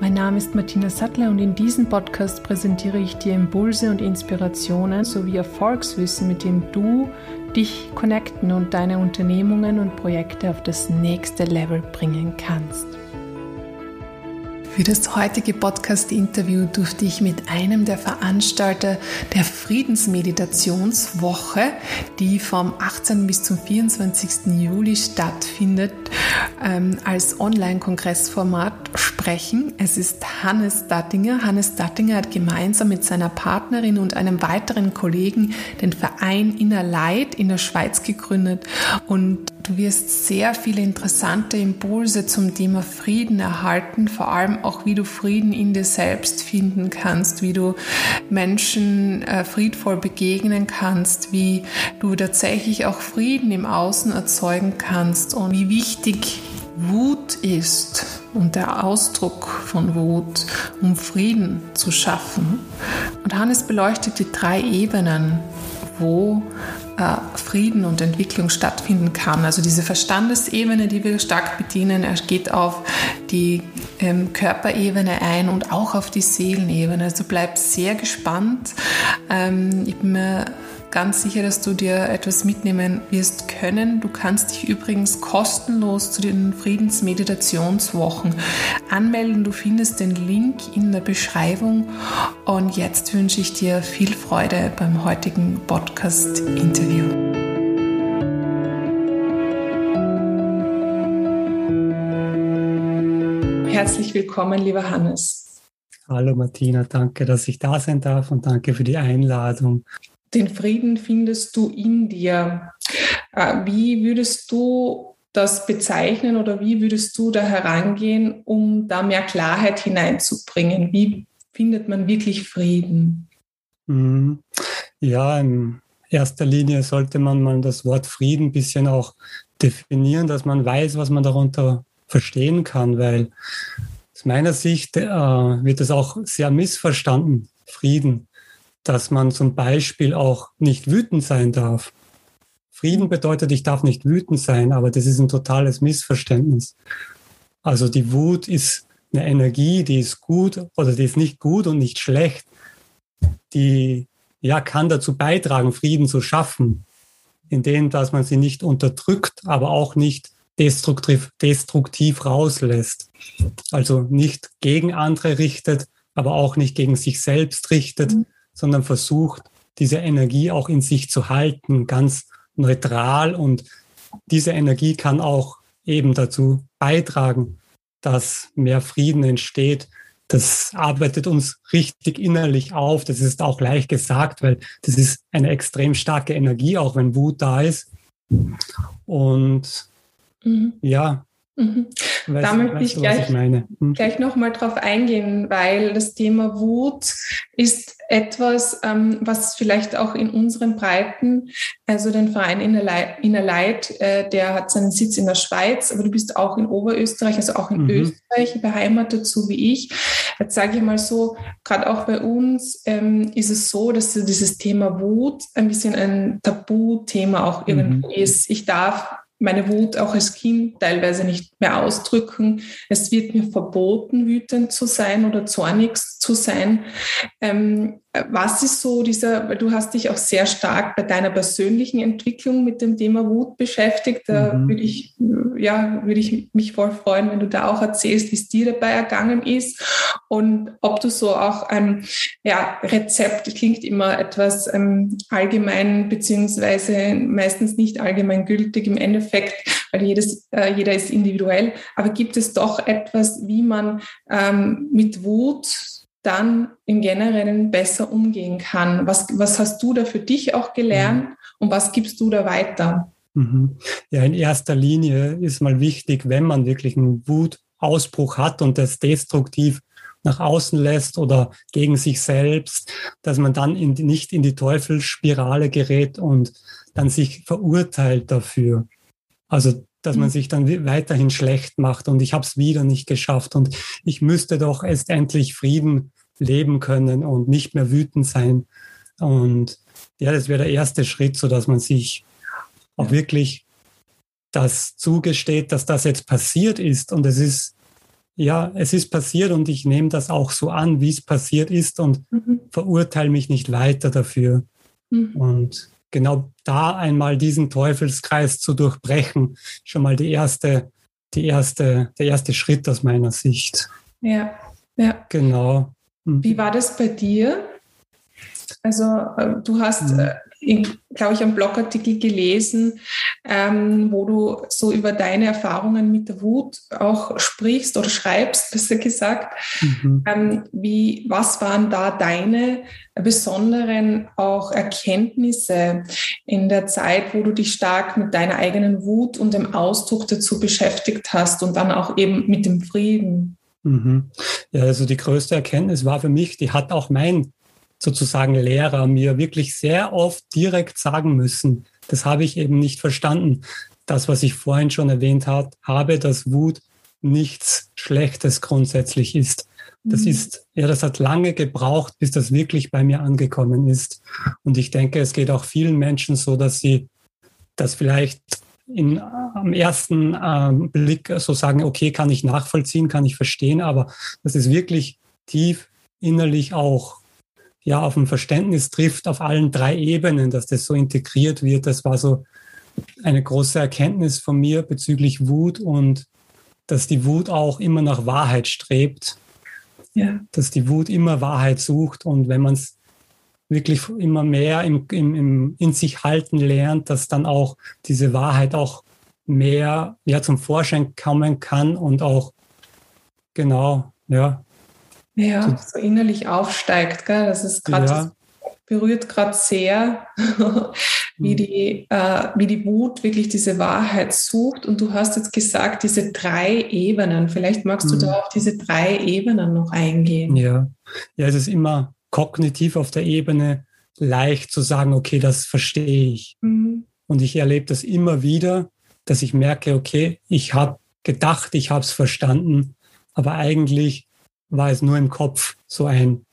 Mein Name ist Martina Sattler und in diesem Podcast präsentiere ich dir Impulse und Inspirationen sowie Erfolgswissen, mit dem du dich connecten und deine Unternehmungen und Projekte auf das nächste Level bringen kannst. Für das heutige Podcast-Interview durfte ich mit einem der Veranstalter der Friedensmeditationswoche, die vom 18. bis zum 24. Juli stattfindet, ähm, als Online-Kongressformat sprechen. Es ist Hannes Dattinger. Hannes Dattinger hat gemeinsam mit seiner Partnerin und einem weiteren Kollegen den Verein Inner Light in der Schweiz gegründet und Du wirst sehr viele interessante Impulse zum Thema Frieden erhalten, vor allem auch, wie du Frieden in dir selbst finden kannst, wie du Menschen äh, friedvoll begegnen kannst, wie du tatsächlich auch Frieden im Außen erzeugen kannst und wie wichtig Wut ist und der Ausdruck von Wut, um Frieden zu schaffen. Und Hannes beleuchtet die drei Ebenen, wo Frieden und Entwicklung stattfinden kann. Also diese Verstandesebene, die wir stark bedienen, geht auf die ähm, Körperebene ein und auch auf die Seelenebene. Also bleib sehr gespannt. Ähm, ich bin mir ganz sicher, dass du dir etwas mitnehmen wirst können. Du kannst dich übrigens kostenlos zu den Friedensmeditationswochen anmelden. Du findest den Link in der Beschreibung. Und jetzt wünsche ich dir viel Freude beim heutigen Podcast-Interview. Herzlich willkommen, lieber Hannes. Hallo Martina, danke, dass ich da sein darf und danke für die Einladung den Frieden findest du in dir. Äh, wie würdest du das bezeichnen oder wie würdest du da herangehen, um da mehr Klarheit hineinzubringen? Wie findet man wirklich Frieden? Mhm. Ja, in erster Linie sollte man mal das Wort Frieden ein bisschen auch definieren, dass man weiß, was man darunter verstehen kann, weil aus meiner Sicht äh, wird es auch sehr missverstanden, Frieden dass man zum Beispiel auch nicht wütend sein darf. Frieden bedeutet, ich darf nicht wütend sein, aber das ist ein totales Missverständnis. Also die Wut ist eine Energie, die ist gut oder die ist nicht gut und nicht schlecht. Die ja, kann dazu beitragen, Frieden zu schaffen, indem dass man sie nicht unterdrückt, aber auch nicht destruktiv, destruktiv rauslässt. Also nicht gegen andere richtet, aber auch nicht gegen sich selbst richtet, mhm sondern versucht, diese Energie auch in sich zu halten, ganz neutral. Und diese Energie kann auch eben dazu beitragen, dass mehr Frieden entsteht. Das arbeitet uns richtig innerlich auf. Das ist auch leicht gesagt, weil das ist eine extrem starke Energie, auch wenn Wut da ist. Und mhm. ja, Mhm. Da möchte ich gleich, hm? gleich nochmal drauf eingehen, weil das Thema Wut ist etwas, ähm, was vielleicht auch in unseren Breiten, also den Verein Inner Light, äh, der hat seinen Sitz in der Schweiz, aber du bist auch in Oberösterreich, also auch in mhm. Österreich beheimatet, so wie ich. Jetzt sage ich mal so, gerade auch bei uns ähm, ist es so, dass dieses Thema Wut ein bisschen ein Tabuthema auch irgendwo mhm. ist. Ich darf meine Wut auch als Kind teilweise nicht mehr ausdrücken. Es wird mir verboten, wütend zu sein oder zornig zu sein. Ähm, was ist so dieser, weil du hast dich auch sehr stark bei deiner persönlichen Entwicklung mit dem Thema Wut beschäftigt. Da mhm. würde ich, ja, würde ich mich voll freuen, wenn du da auch erzählst, wie es dir dabei ergangen ist und ob du so auch ein ja, Rezept, klingt immer etwas ähm, allgemein beziehungsweise meistens nicht allgemein gültig im Endeffekt, weil jedes, äh, jeder ist individuell. Aber gibt es doch etwas, wie man ähm, mit Wut dann im Generellen besser umgehen kann. Was, was hast du da für dich auch gelernt mhm. und was gibst du da weiter? Mhm. Ja, in erster Linie ist mal wichtig, wenn man wirklich einen Wutausbruch hat und das destruktiv nach außen lässt oder gegen sich selbst, dass man dann in, nicht in die Teufelsspirale gerät und dann sich verurteilt dafür. Also dass man mhm. sich dann weiterhin schlecht macht und ich habe es wieder nicht geschafft und ich müsste doch erst endlich Frieden leben können und nicht mehr wütend sein. Und ja, das wäre der erste Schritt, so dass man sich auch wirklich das zugesteht, dass das jetzt passiert ist und es ist ja, es ist passiert und ich nehme das auch so an, wie es passiert ist und mhm. verurteile mich nicht weiter dafür. Mhm. Und genau da einmal diesen Teufelskreis zu durchbrechen, schon mal die erste, die erste, der erste Schritt aus meiner Sicht. Ja, ja. Genau. Mhm. Wie war das bei dir? Also äh, du hast mhm. Glaube ich, einen Blogartikel gelesen, ähm, wo du so über deine Erfahrungen mit der Wut auch sprichst oder schreibst, besser gesagt. Mhm. Ähm, wie, was waren da deine besonderen auch Erkenntnisse in der Zeit, wo du dich stark mit deiner eigenen Wut und dem Ausdruck dazu beschäftigt hast und dann auch eben mit dem Frieden? Mhm. Ja, also die größte Erkenntnis war für mich, die hat auch mein sozusagen Lehrer mir wirklich sehr oft direkt sagen müssen. Das habe ich eben nicht verstanden. Das, was ich vorhin schon erwähnt hat, habe, dass Wut nichts Schlechtes grundsätzlich ist. Das mhm. ist, ja, das hat lange gebraucht, bis das wirklich bei mir angekommen ist. Und ich denke, es geht auch vielen Menschen so, dass sie das vielleicht in, am ersten ähm, Blick so sagen, okay, kann ich nachvollziehen, kann ich verstehen, aber das ist wirklich tief innerlich auch ja auf ein Verständnis trifft auf allen drei Ebenen, dass das so integriert wird. Das war so eine große Erkenntnis von mir bezüglich Wut und dass die Wut auch immer nach Wahrheit strebt. Ja. Dass die Wut immer Wahrheit sucht und wenn man es wirklich immer mehr im, im, im, in sich halten lernt, dass dann auch diese Wahrheit auch mehr ja, zum Vorschein kommen kann und auch genau, ja, ja, so innerlich aufsteigt. Gell? Das ist gerade, ja. berührt gerade sehr, wie, mhm. die, äh, wie die Wut wirklich diese Wahrheit sucht. Und du hast jetzt gesagt, diese drei Ebenen. Vielleicht magst du mhm. da auf diese drei Ebenen noch eingehen. Ja, ja, es ist immer kognitiv auf der Ebene leicht zu sagen, okay, das verstehe ich. Mhm. Und ich erlebe das immer wieder, dass ich merke, okay, ich habe gedacht, ich habe es verstanden, aber eigentlich war es nur im Kopf so ein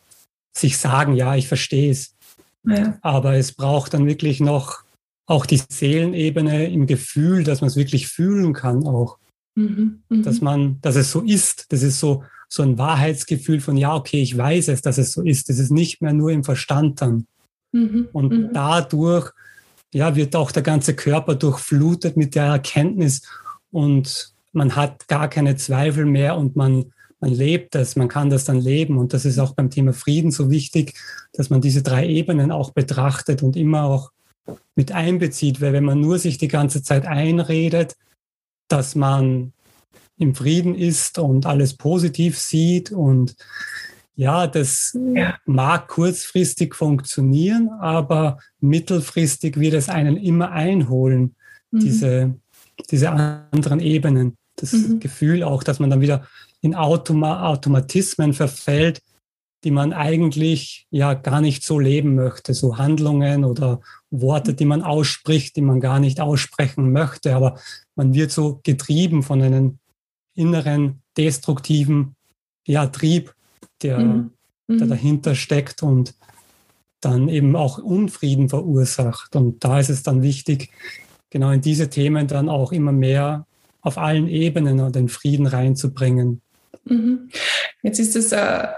sich sagen, ja, ich verstehe es. Ja. Aber es braucht dann wirklich noch auch die Seelenebene im Gefühl, dass man es wirklich fühlen kann auch. Mhm, mh. Dass man, dass es so ist. Das ist so, so ein Wahrheitsgefühl von, ja, okay, ich weiß es, dass es so ist. Das ist nicht mehr nur im Verstand dann. Mhm, Und mh. dadurch, ja, wird auch der ganze Körper durchflutet mit der Erkenntnis und man hat gar keine Zweifel mehr und man man lebt das, man kann das dann leben. Und das ist auch beim Thema Frieden so wichtig, dass man diese drei Ebenen auch betrachtet und immer auch mit einbezieht, weil wenn man nur sich die ganze Zeit einredet, dass man im Frieden ist und alles positiv sieht und ja, das ja. mag kurzfristig funktionieren, aber mittelfristig wird es einen immer einholen, mhm. diese, diese anderen Ebenen. Das mhm. Gefühl auch, dass man dann wieder in Automa Automatismen verfällt, die man eigentlich ja gar nicht so leben möchte, so Handlungen oder Worte, die man ausspricht, die man gar nicht aussprechen möchte, aber man wird so getrieben von einem inneren destruktiven ja, Trieb, der, mhm. der mhm. dahinter steckt und dann eben auch Unfrieden verursacht. Und da ist es dann wichtig, genau in diese Themen dann auch immer mehr auf allen Ebenen den Frieden reinzubringen. Mhm. Jetzt ist es ein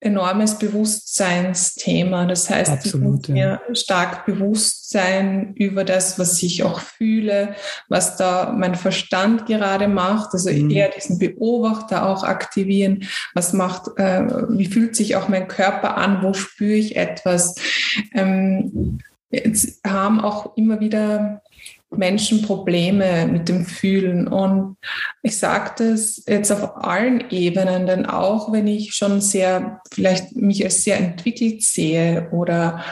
enormes Bewusstseinsthema. Das heißt, Absolut, ich muss mir ja. stark bewusst sein über das, was ich auch fühle, was da mein Verstand gerade macht. Also mhm. eher diesen Beobachter auch aktivieren. Was macht, äh, wie fühlt sich auch mein Körper an? Wo spüre ich etwas? Ähm, jetzt haben auch immer wieder Menschen Probleme mit dem Fühlen. Und ich sage das jetzt auf allen Ebenen, denn auch wenn ich schon sehr, vielleicht mich als sehr entwickelt sehe oder,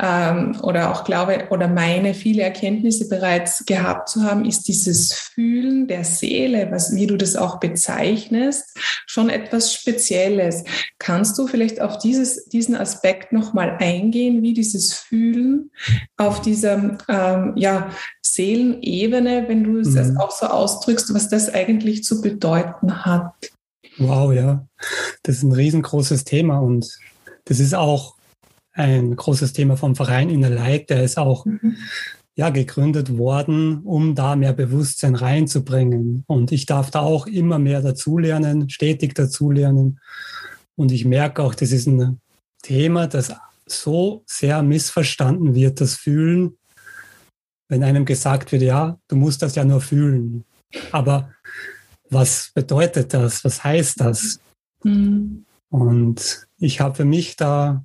ähm, oder auch glaube oder meine viele Erkenntnisse bereits gehabt zu haben, ist dieses Fühlen der Seele, was, wie du das auch bezeichnest, schon etwas Spezielles. Kannst du vielleicht auf dieses, diesen Aspekt nochmal eingehen, wie dieses Fühlen auf dieser, ähm, ja, Seelenebene, wenn du es mhm. auch so ausdrückst, was das eigentlich zu bedeuten hat. Wow, ja, das ist ein riesengroßes Thema und das ist auch ein großes Thema vom Verein Inner Light, der ist auch mhm. ja, gegründet worden, um da mehr Bewusstsein reinzubringen. Und ich darf da auch immer mehr dazulernen, stetig dazulernen. Und ich merke auch, das ist ein Thema, das so sehr missverstanden wird, das Fühlen wenn einem gesagt wird, ja, du musst das ja nur fühlen. Aber was bedeutet das? Was heißt das? Mhm. Und ich habe für mich da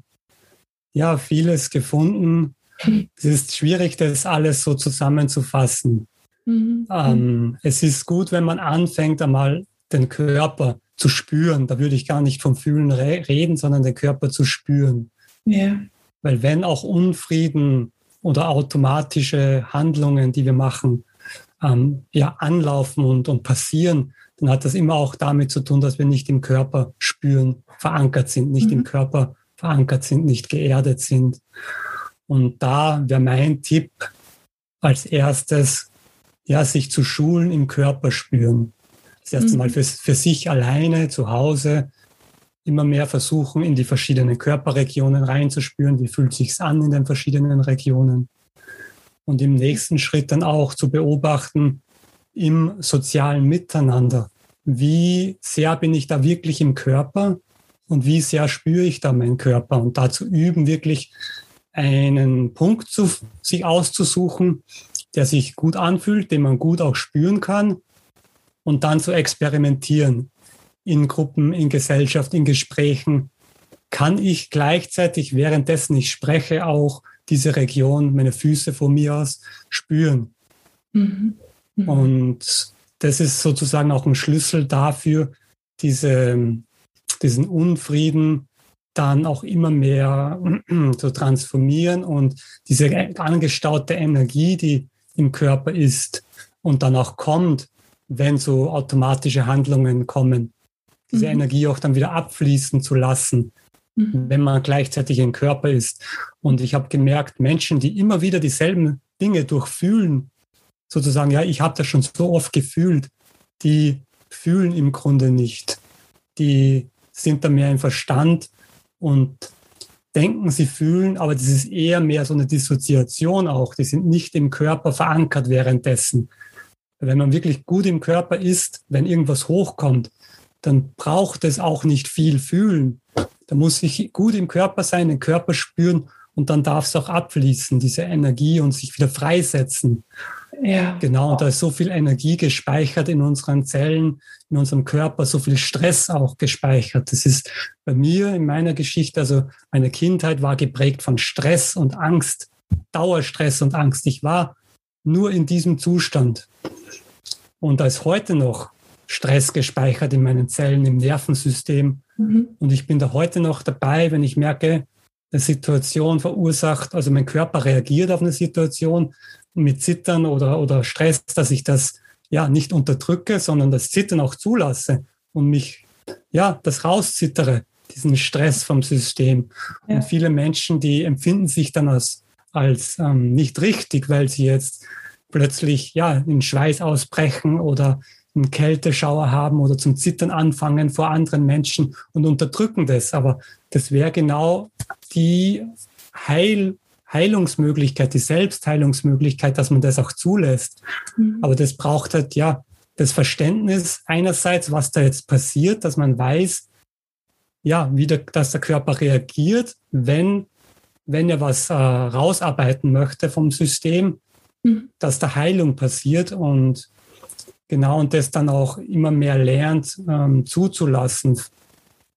ja vieles gefunden. Es ist schwierig, das alles so zusammenzufassen. Mhm. Ähm, es ist gut, wenn man anfängt, einmal den Körper zu spüren. Da würde ich gar nicht vom Fühlen re reden, sondern den Körper zu spüren. Yeah. Weil wenn auch Unfrieden oder automatische Handlungen, die wir machen, ähm, ja, anlaufen und, und passieren, dann hat das immer auch damit zu tun, dass wir nicht im Körper spüren, verankert sind, nicht mhm. im Körper verankert sind, nicht geerdet sind. Und da wäre mein Tipp als erstes, ja, sich zu schulen im Körper spüren. Das erste mhm. Mal für, für sich alleine zu Hause immer mehr versuchen, in die verschiedenen Körperregionen reinzuspüren, wie fühlt sich's an in den verschiedenen Regionen. Und im nächsten Schritt dann auch zu beobachten im sozialen Miteinander. Wie sehr bin ich da wirklich im Körper und wie sehr spüre ich da meinen Körper? Und dazu üben, wirklich einen Punkt zu, sich auszusuchen, der sich gut anfühlt, den man gut auch spüren kann und dann zu experimentieren in Gruppen, in Gesellschaft, in Gesprächen, kann ich gleichzeitig, währenddessen ich spreche, auch diese Region, meine Füße von mir aus spüren. Mhm. Mhm. Und das ist sozusagen auch ein Schlüssel dafür, diese, diesen Unfrieden dann auch immer mehr zu transformieren und diese angestaute Energie, die im Körper ist und dann auch kommt, wenn so automatische Handlungen kommen, diese mhm. Energie auch dann wieder abfließen zu lassen, mhm. wenn man gleichzeitig ein Körper ist. Und ich habe gemerkt, Menschen, die immer wieder dieselben Dinge durchfühlen, sozusagen, ja, ich habe das schon so oft gefühlt, die fühlen im Grunde nicht. Die sind da mehr im Verstand und denken, sie fühlen, aber das ist eher mehr so eine Dissoziation auch. Die sind nicht im Körper verankert währenddessen. Wenn man wirklich gut im Körper ist, wenn irgendwas hochkommt, dann braucht es auch nicht viel fühlen. Da muss ich gut im Körper sein, den Körper spüren und dann darf es auch abfließen, diese Energie und sich wieder freisetzen. Ja. Genau, und da ist so viel Energie gespeichert in unseren Zellen, in unserem Körper, so viel Stress auch gespeichert. Das ist bei mir in meiner Geschichte, also meine Kindheit war geprägt von Stress und Angst, Dauerstress und Angst. Ich war nur in diesem Zustand. Und als heute noch Stress gespeichert in meinen Zellen, im Nervensystem. Mhm. Und ich bin da heute noch dabei, wenn ich merke, eine Situation verursacht, also mein Körper reagiert auf eine Situation mit Zittern oder, oder Stress, dass ich das ja nicht unterdrücke, sondern das Zittern auch zulasse und mich ja das rauszittere, diesen Stress vom System. Ja. Und viele Menschen, die empfinden sich dann als, als ähm, nicht richtig, weil sie jetzt plötzlich ja in Schweiß ausbrechen oder einen Kälteschauer haben oder zum Zittern anfangen vor anderen Menschen und unterdrücken das. Aber das wäre genau die Heil, Heilungsmöglichkeit, die Selbstheilungsmöglichkeit, dass man das auch zulässt. Mhm. Aber das braucht halt ja das Verständnis einerseits, was da jetzt passiert, dass man weiß, ja, wie der, dass der Körper reagiert, wenn, wenn er was äh, rausarbeiten möchte vom System, mhm. dass da Heilung passiert und Genau, und das dann auch immer mehr lernt, ähm, zuzulassen.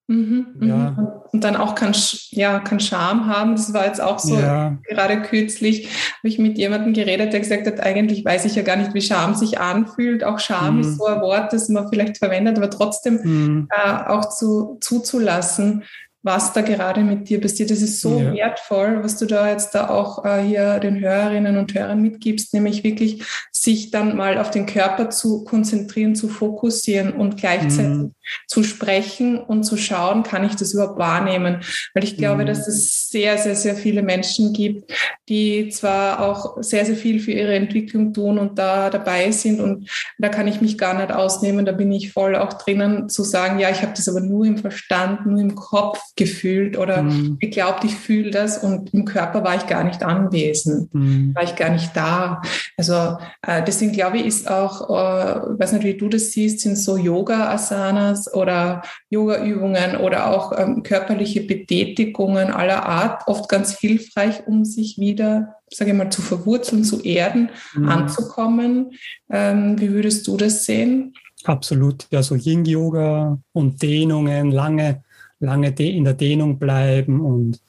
Mhm, mhm, ja. Und dann auch kein, ja, kein Charme haben. Das war jetzt auch so, ja. gerade kürzlich habe ich mit jemandem geredet, der gesagt hat, eigentlich weiß ich ja gar nicht, wie Scham sich anfühlt. Auch Scham mhm. ist so ein Wort, das man vielleicht verwendet, aber trotzdem mhm. äh, auch zu, zuzulassen, was da gerade mit dir passiert. Das ist so ja. wertvoll, was du da jetzt da auch äh, hier den Hörerinnen und Hörern mitgibst, nämlich wirklich sich dann mal auf den Körper zu konzentrieren, zu fokussieren und gleichzeitig mhm. Zu sprechen und zu schauen, kann ich das überhaupt wahrnehmen? Weil ich glaube, mhm. dass es sehr, sehr, sehr viele Menschen gibt, die zwar auch sehr, sehr viel für ihre Entwicklung tun und da dabei sind und da kann ich mich gar nicht ausnehmen, da bin ich voll auch drinnen zu sagen, ja, ich habe das aber nur im Verstand, nur im Kopf gefühlt oder mhm. geglaubt, ich fühle das und im Körper war ich gar nicht anwesend, mhm. war ich gar nicht da. Also äh, deswegen glaube ich, ist auch, äh, weiß nicht, wie du das siehst, sind so Yoga-Asanas oder Yoga-Übungen oder auch ähm, körperliche Betätigungen aller Art oft ganz hilfreich, um sich wieder sage ich mal, zu verwurzeln, zu erden, mhm. anzukommen. Ähm, wie würdest du das sehen? Absolut. Ja, so Yin-Yoga und Dehnungen, lange lange in der Dehnung bleiben und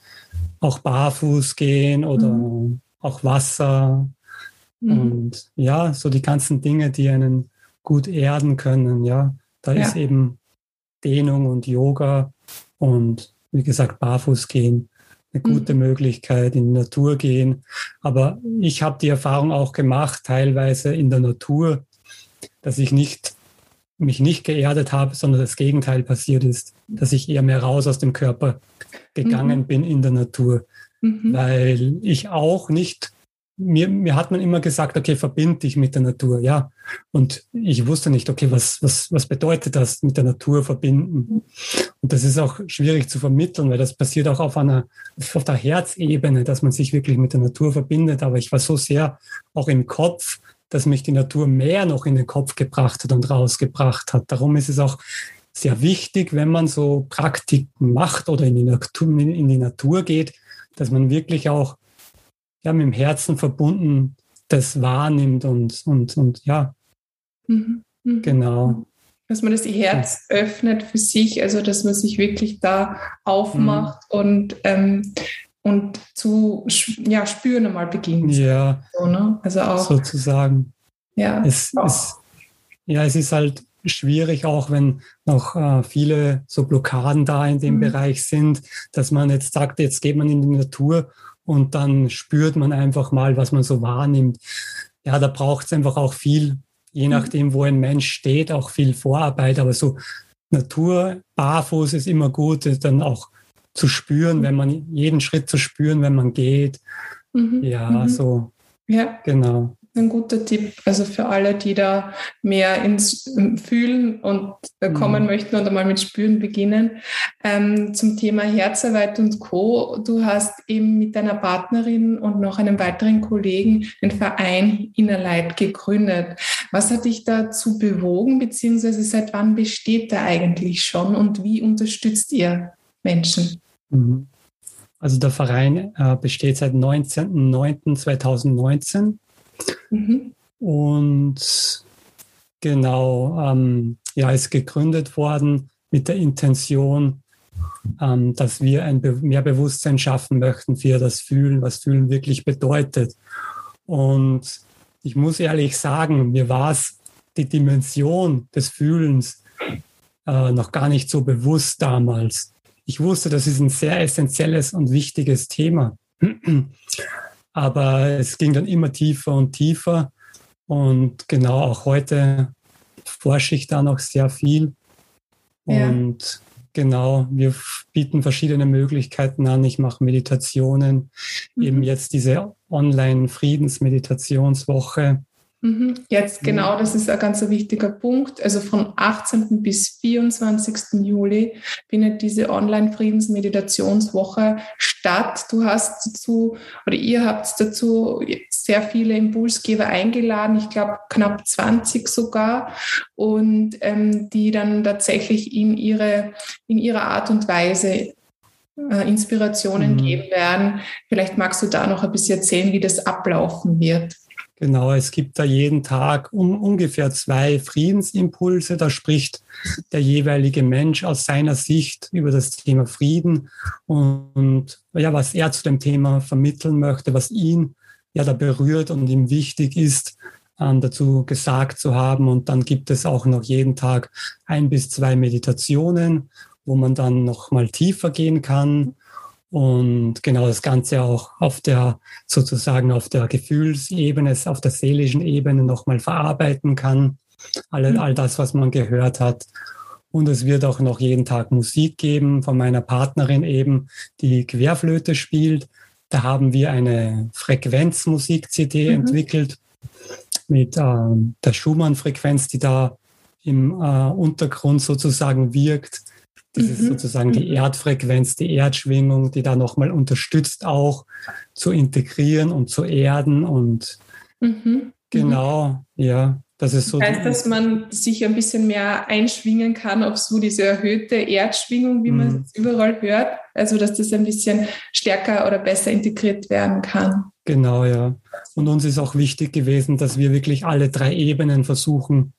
auch barfuß gehen oder mhm. auch Wasser. Mhm. Und ja, so die ganzen Dinge, die einen gut erden können. Ja, da ja. ist eben Dehnung und Yoga und wie gesagt, barfuß gehen eine gute mhm. Möglichkeit, in die Natur gehen. Aber ich habe die Erfahrung auch gemacht, teilweise in der Natur, dass ich nicht mich nicht geerdet habe, sondern das Gegenteil passiert ist, dass ich eher mehr raus aus dem Körper gegangen mhm. bin in der Natur, mhm. weil ich auch nicht, mir, mir hat man immer gesagt, okay, verbind dich mit der Natur, ja. Und ich wusste nicht, okay, was, was, was bedeutet das mit der Natur verbinden? Und das ist auch schwierig zu vermitteln, weil das passiert auch auf einer, auf der Herzebene, dass man sich wirklich mit der Natur verbindet. Aber ich war so sehr auch im Kopf, dass mich die Natur mehr noch in den Kopf gebracht hat und rausgebracht hat. Darum ist es auch sehr wichtig, wenn man so Praktiken macht oder in die Natur, in die Natur geht, dass man wirklich auch ja, mit dem Herzen verbunden das wahrnimmt und, und, und ja, mhm. Mhm. genau. Dass man das Herz öffnet für sich, also dass man sich wirklich da aufmacht mhm. und ähm, und zu ja, spüren einmal beginnt. Ja. So, ne? Also auch. Sozusagen. Ja. Es, es, ja, es ist halt schwierig, auch wenn noch äh, viele so Blockaden da in dem mhm. Bereich sind, dass man jetzt sagt, jetzt geht man in die Natur und dann spürt man einfach mal, was man so wahrnimmt. Ja, da braucht es einfach auch viel, je mhm. nachdem, wo ein Mensch steht, auch viel Vorarbeit. Aber so Natur, barfuß ist immer gut, dann auch zu spüren, wenn man jeden Schritt zu spüren, wenn man geht. Mhm. Ja, mhm. so. Ja. Genau. Ein guter Tipp, also für alle, die da mehr ins Fühlen und äh, kommen mhm. möchten oder mal mit Spüren beginnen. Ähm, zum Thema Herzarbeit und Co. Du hast eben mit deiner Partnerin und noch einem weiteren Kollegen den Verein Innerleid gegründet. Was hat dich dazu bewogen, beziehungsweise seit wann besteht er eigentlich schon und wie unterstützt ihr Menschen? Mhm. Also der Verein äh, besteht seit 19.09.2019 mhm. und genau, ähm, ja, ist gegründet worden mit der Intention, ähm, dass wir ein Be mehr Bewusstsein schaffen möchten für das Fühlen, was Fühlen wirklich bedeutet. Und ich muss ehrlich sagen, mir war es die Dimension des Fühlens äh, noch gar nicht so bewusst damals ich wusste, das ist ein sehr essentielles und wichtiges Thema. Aber es ging dann immer tiefer und tiefer. Und genau auch heute forsche ich da noch sehr viel. Und ja. genau, wir bieten verschiedene Möglichkeiten an. Ich mache Meditationen, mhm. eben jetzt diese Online-Friedensmeditationswoche. Jetzt genau, das ist ein ganz wichtiger Punkt. Also von 18. bis 24. Juli findet diese Online-Friedensmeditationswoche statt. Du hast dazu oder ihr habt dazu sehr viele Impulsgeber eingeladen, ich glaube knapp 20 sogar, und ähm, die dann tatsächlich in ihre, in ihrer Art und Weise äh, Inspirationen mhm. geben werden. Vielleicht magst du da noch ein bisschen erzählen, wie das ablaufen wird. Genau, es gibt da jeden Tag um, ungefähr zwei Friedensimpulse. Da spricht der jeweilige Mensch aus seiner Sicht über das Thema Frieden und ja, was er zu dem Thema vermitteln möchte, was ihn ja da berührt und ihm wichtig ist, ähm, dazu gesagt zu haben. Und dann gibt es auch noch jeden Tag ein bis zwei Meditationen, wo man dann noch mal tiefer gehen kann und genau das Ganze auch auf der sozusagen auf der Gefühlsebene, auf der seelischen Ebene nochmal verarbeiten kann. All, mhm. all das, was man gehört hat. Und es wird auch noch jeden Tag Musik geben von meiner Partnerin eben, die Querflöte spielt. Da haben wir eine Frequenzmusik-CD mhm. entwickelt mit äh, der Schumann-Frequenz, die da im äh, Untergrund sozusagen wirkt. Das mhm. ist sozusagen die. Erdfrequenz, die Erdschwingung, die da nochmal unterstützt, auch zu integrieren und zu erden. Und mhm. genau, ja, das ist so. Das heißt, dass man sich ein bisschen mehr einschwingen kann auf so diese erhöhte Erdschwingung, wie man mhm. es überall hört. Also, dass das ein bisschen stärker oder besser integriert werden kann. Genau, ja. Und uns ist auch wichtig gewesen, dass wir wirklich alle drei Ebenen versuchen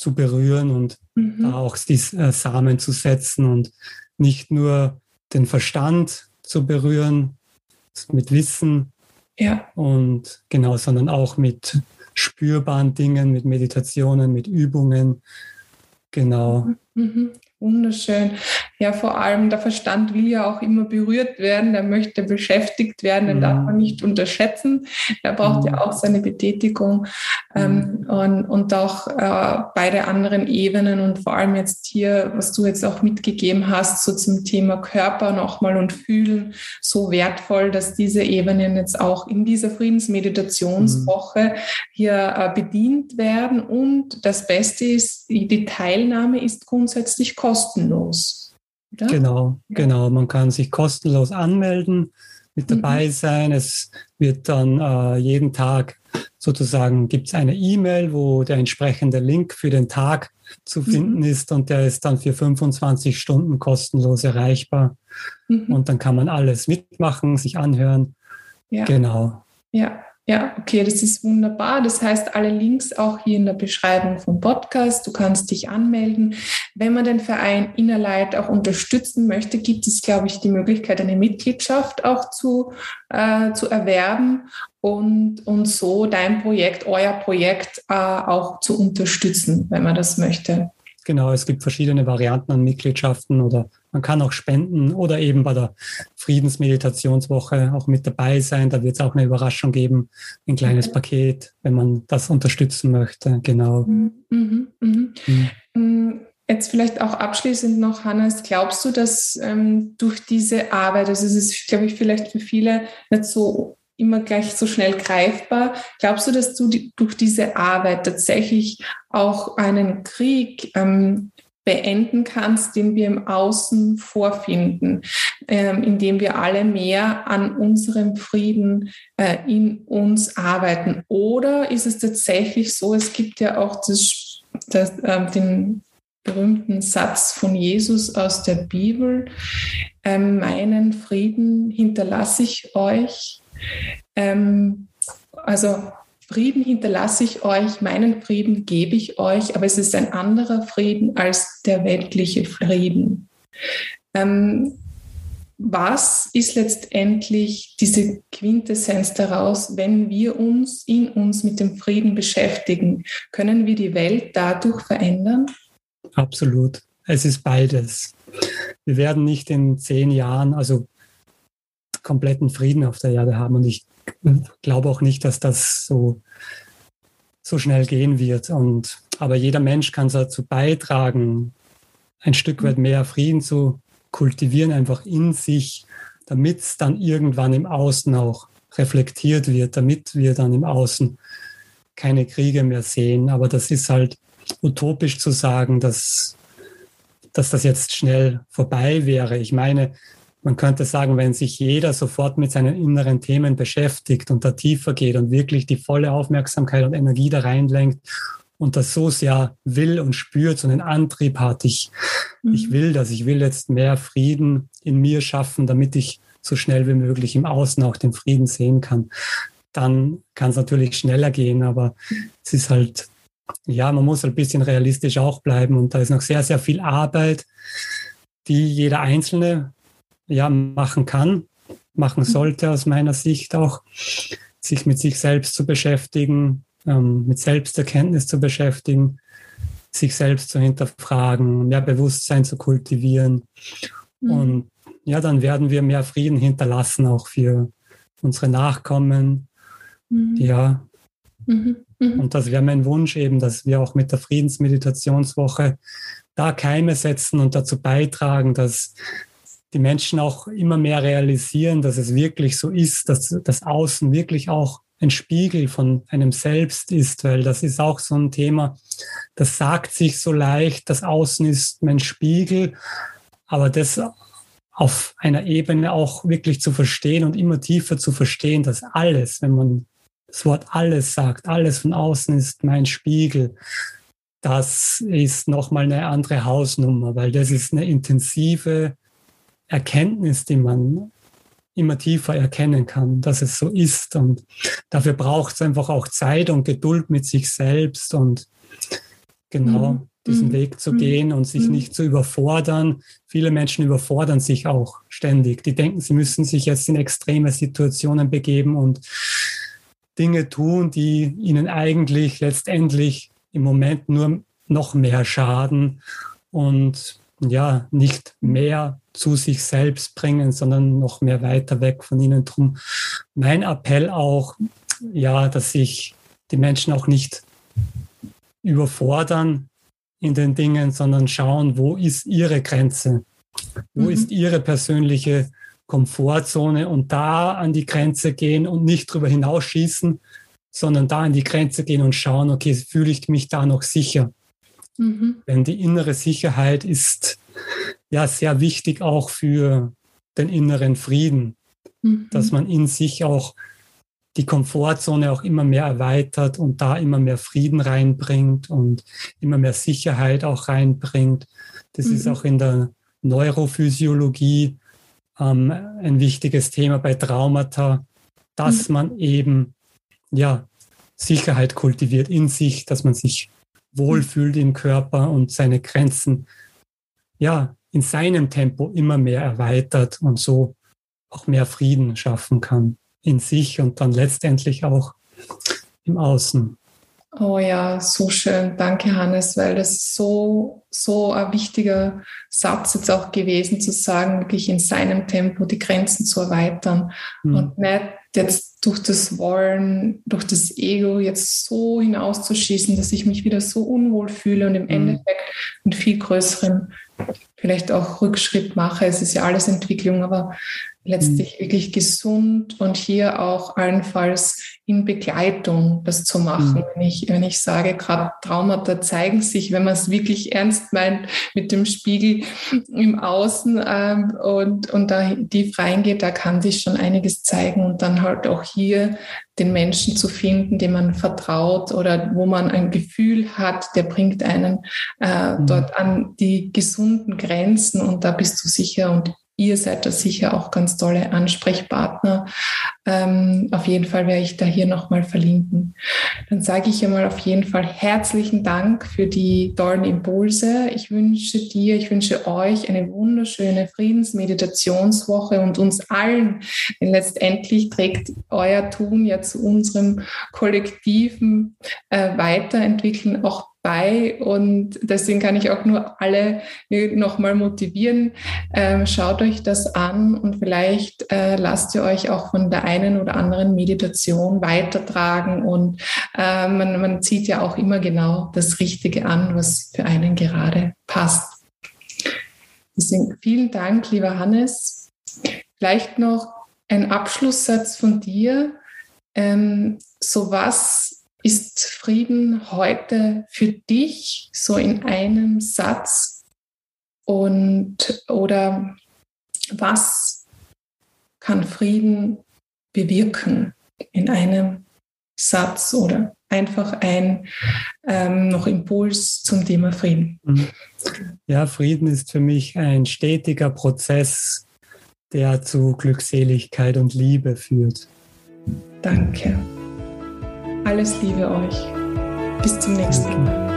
zu berühren und mhm. da auch die äh, Samen zu setzen und nicht nur den Verstand zu berühren mit Wissen ja. und genau, sondern auch mit spürbaren Dingen, mit Meditationen, mit Übungen. Genau. Mhm. mhm. Wunderschön. Ja, vor allem der Verstand will ja auch immer berührt werden, der möchte beschäftigt werden, den mhm. darf man nicht unterschätzen. Er braucht mhm. ja auch seine Betätigung ähm, mhm. und, und auch äh, beide anderen Ebenen und vor allem jetzt hier, was du jetzt auch mitgegeben hast, so zum Thema Körper nochmal und Fühlen, so wertvoll, dass diese Ebenen jetzt auch in dieser Friedensmeditationswoche mhm. hier äh, bedient werden und das Beste ist, die Teilnahme ist grundsätzlich kostenlos. Oder? Genau, genau. Man kann sich kostenlos anmelden, mit mhm. dabei mhm. sein. Es wird dann äh, jeden Tag sozusagen gibt es eine E-Mail, wo der entsprechende Link für den Tag zu mhm. finden mhm. ist und der ist dann für 25 Stunden kostenlos erreichbar. Mhm. Und dann kann man alles mitmachen, sich anhören. Ja. Genau. Ja, ja, okay, das ist wunderbar. Das heißt, alle Links auch hier in der Beschreibung vom Podcast. Du kannst dich anmelden. Wenn man den Verein Innerlight auch unterstützen möchte, gibt es, glaube ich, die Möglichkeit, eine Mitgliedschaft auch zu, äh, zu erwerben und, und so dein Projekt, euer Projekt äh, auch zu unterstützen, wenn man das möchte. Genau, es gibt verschiedene Varianten an Mitgliedschaften oder man kann auch spenden oder eben bei der Friedensmeditationswoche auch mit dabei sein. Da wird es auch eine Überraschung geben, ein kleines okay. Paket, wenn man das unterstützen möchte. Genau. Mhm, mhm, mhm. Mhm. Mm, jetzt vielleicht auch abschließend noch, Hannes, glaubst du, dass ähm, durch diese Arbeit, also es ist, glaube ich, vielleicht für viele nicht so immer gleich so schnell greifbar. Glaubst du, dass du die, durch diese Arbeit tatsächlich auch einen Krieg ähm, beenden kannst, den wir im Außen vorfinden, ähm, indem wir alle mehr an unserem Frieden äh, in uns arbeiten? Oder ist es tatsächlich so, es gibt ja auch das, das, äh, den berühmten Satz von Jesus aus der Bibel, äh, meinen Frieden hinterlasse ich euch. Ähm, also Frieden hinterlasse ich euch, meinen Frieden gebe ich euch, aber es ist ein anderer Frieden als der weltliche Frieden. Ähm, was ist letztendlich diese Quintessenz daraus, wenn wir uns in uns mit dem Frieden beschäftigen? Können wir die Welt dadurch verändern? Absolut. Es ist beides. Wir werden nicht in zehn Jahren, also kompletten Frieden auf der Erde haben. Und ich glaube auch nicht, dass das so, so schnell gehen wird. Und, aber jeder Mensch kann dazu beitragen, ein Stück weit mehr Frieden zu kultivieren, einfach in sich, damit es dann irgendwann im Außen auch reflektiert wird, damit wir dann im Außen keine Kriege mehr sehen. Aber das ist halt utopisch zu sagen, dass, dass das jetzt schnell vorbei wäre. Ich meine, man könnte sagen, wenn sich jeder sofort mit seinen inneren Themen beschäftigt und da tiefer geht und wirklich die volle Aufmerksamkeit und Energie da reinlenkt und das so sehr will und spürt, so einen Antrieb hat, ich, mhm. ich will das, ich will jetzt mehr Frieden in mir schaffen, damit ich so schnell wie möglich im Außen auch den Frieden sehen kann, dann kann es natürlich schneller gehen, aber es ist halt, ja, man muss ein bisschen realistisch auch bleiben und da ist noch sehr, sehr viel Arbeit, die jeder Einzelne ja machen kann, machen sollte aus meiner Sicht auch, sich mit sich selbst zu beschäftigen, ähm, mit Selbsterkenntnis zu beschäftigen, sich selbst zu hinterfragen, mehr Bewusstsein zu kultivieren. Mhm. Und ja, dann werden wir mehr Frieden hinterlassen, auch für unsere Nachkommen. Mhm. Ja. Mhm. mhm. Und das wäre mein Wunsch eben, dass wir auch mit der Friedensmeditationswoche da Keime setzen und dazu beitragen, dass die Menschen auch immer mehr realisieren, dass es wirklich so ist, dass das Außen wirklich auch ein Spiegel von einem selbst ist, weil das ist auch so ein Thema, das sagt sich so leicht, das Außen ist mein Spiegel, aber das auf einer Ebene auch wirklich zu verstehen und immer tiefer zu verstehen, dass alles, wenn man das Wort alles sagt, alles von außen ist mein Spiegel, das ist nochmal eine andere Hausnummer, weil das ist eine intensive Erkenntnis, die man immer tiefer erkennen kann, dass es so ist. Und dafür braucht es einfach auch Zeit und Geduld mit sich selbst und genau mhm. diesen mhm. Weg zu mhm. gehen und sich mhm. nicht zu überfordern. Viele Menschen überfordern sich auch ständig. Die denken, sie müssen sich jetzt in extreme Situationen begeben und Dinge tun, die ihnen eigentlich letztendlich im Moment nur noch mehr schaden und ja, nicht mehr zu sich selbst bringen, sondern noch mehr weiter weg von ihnen. Drum mein Appell auch, ja, dass sich die Menschen auch nicht überfordern in den Dingen, sondern schauen, wo ist ihre Grenze? Wo mhm. ist ihre persönliche Komfortzone und da an die Grenze gehen und nicht drüber hinausschießen, sondern da an die Grenze gehen und schauen, okay, fühle ich mich da noch sicher? Mhm. Denn die innere Sicherheit ist ja sehr wichtig auch für den inneren Frieden, mhm. dass man in sich auch die Komfortzone auch immer mehr erweitert und da immer mehr Frieden reinbringt und immer mehr Sicherheit auch reinbringt. Das mhm. ist auch in der Neurophysiologie ähm, ein wichtiges Thema bei Traumata, dass mhm. man eben ja Sicherheit kultiviert in sich, dass man sich wohlfühlt im Körper und seine Grenzen ja in seinem Tempo immer mehr erweitert und so auch mehr Frieden schaffen kann in sich und dann letztendlich auch im Außen. Oh ja, so schön. Danke, Hannes, weil das so, so ein wichtiger Satz jetzt auch gewesen, zu sagen, wirklich in seinem Tempo die Grenzen zu erweitern mhm. und nicht jetzt durch das Wollen, durch das Ego jetzt so hinauszuschießen, dass ich mich wieder so unwohl fühle und im mhm. Endeffekt einen viel größeren vielleicht auch Rückschritt mache. Es ist ja alles Entwicklung, aber letztlich mhm. wirklich gesund und hier auch allenfalls in Begleitung das zu machen. Mhm. Wenn, ich, wenn ich sage, gerade Traumata zeigen sich, wenn man es wirklich ernst meint mit dem Spiegel im Außen ähm, und, und da tief reingeht, da kann sich schon einiges zeigen und dann halt auch hier den Menschen zu finden, dem man vertraut oder wo man ein Gefühl hat, der bringt einen äh, mhm. dort an die gesunden Grenzen und da bist du sicher und ihr seid da sicher auch ganz tolle Ansprechpartner. Ähm, auf jeden Fall werde ich da hier nochmal verlinken. Dann sage ich einmal auf jeden Fall herzlichen Dank für die tollen Impulse. Ich wünsche dir, ich wünsche euch eine wunderschöne Friedensmeditationswoche und uns allen, denn letztendlich trägt euer Tun ja zu unserem kollektiven äh, Weiterentwickeln auch bei und deswegen kann ich auch nur alle nochmal motivieren. Ähm, schaut euch das an und vielleicht äh, lasst ihr euch auch von der einen oder anderen Meditation weitertragen und äh, man, man zieht ja auch immer genau das Richtige an, was für einen gerade passt. Deswegen vielen Dank, lieber Hannes. Vielleicht noch ein Abschlusssatz von dir. Ähm, so was ist Frieden heute für dich so in einem Satz? Und oder was kann Frieden bewirken in einem Satz oder einfach ein ähm, noch Impuls zum Thema Frieden? Mhm. Ja, Frieden ist für mich ein stetiger Prozess, der zu Glückseligkeit und Liebe führt. Danke. Alles Liebe euch. Bis zum nächsten Mal.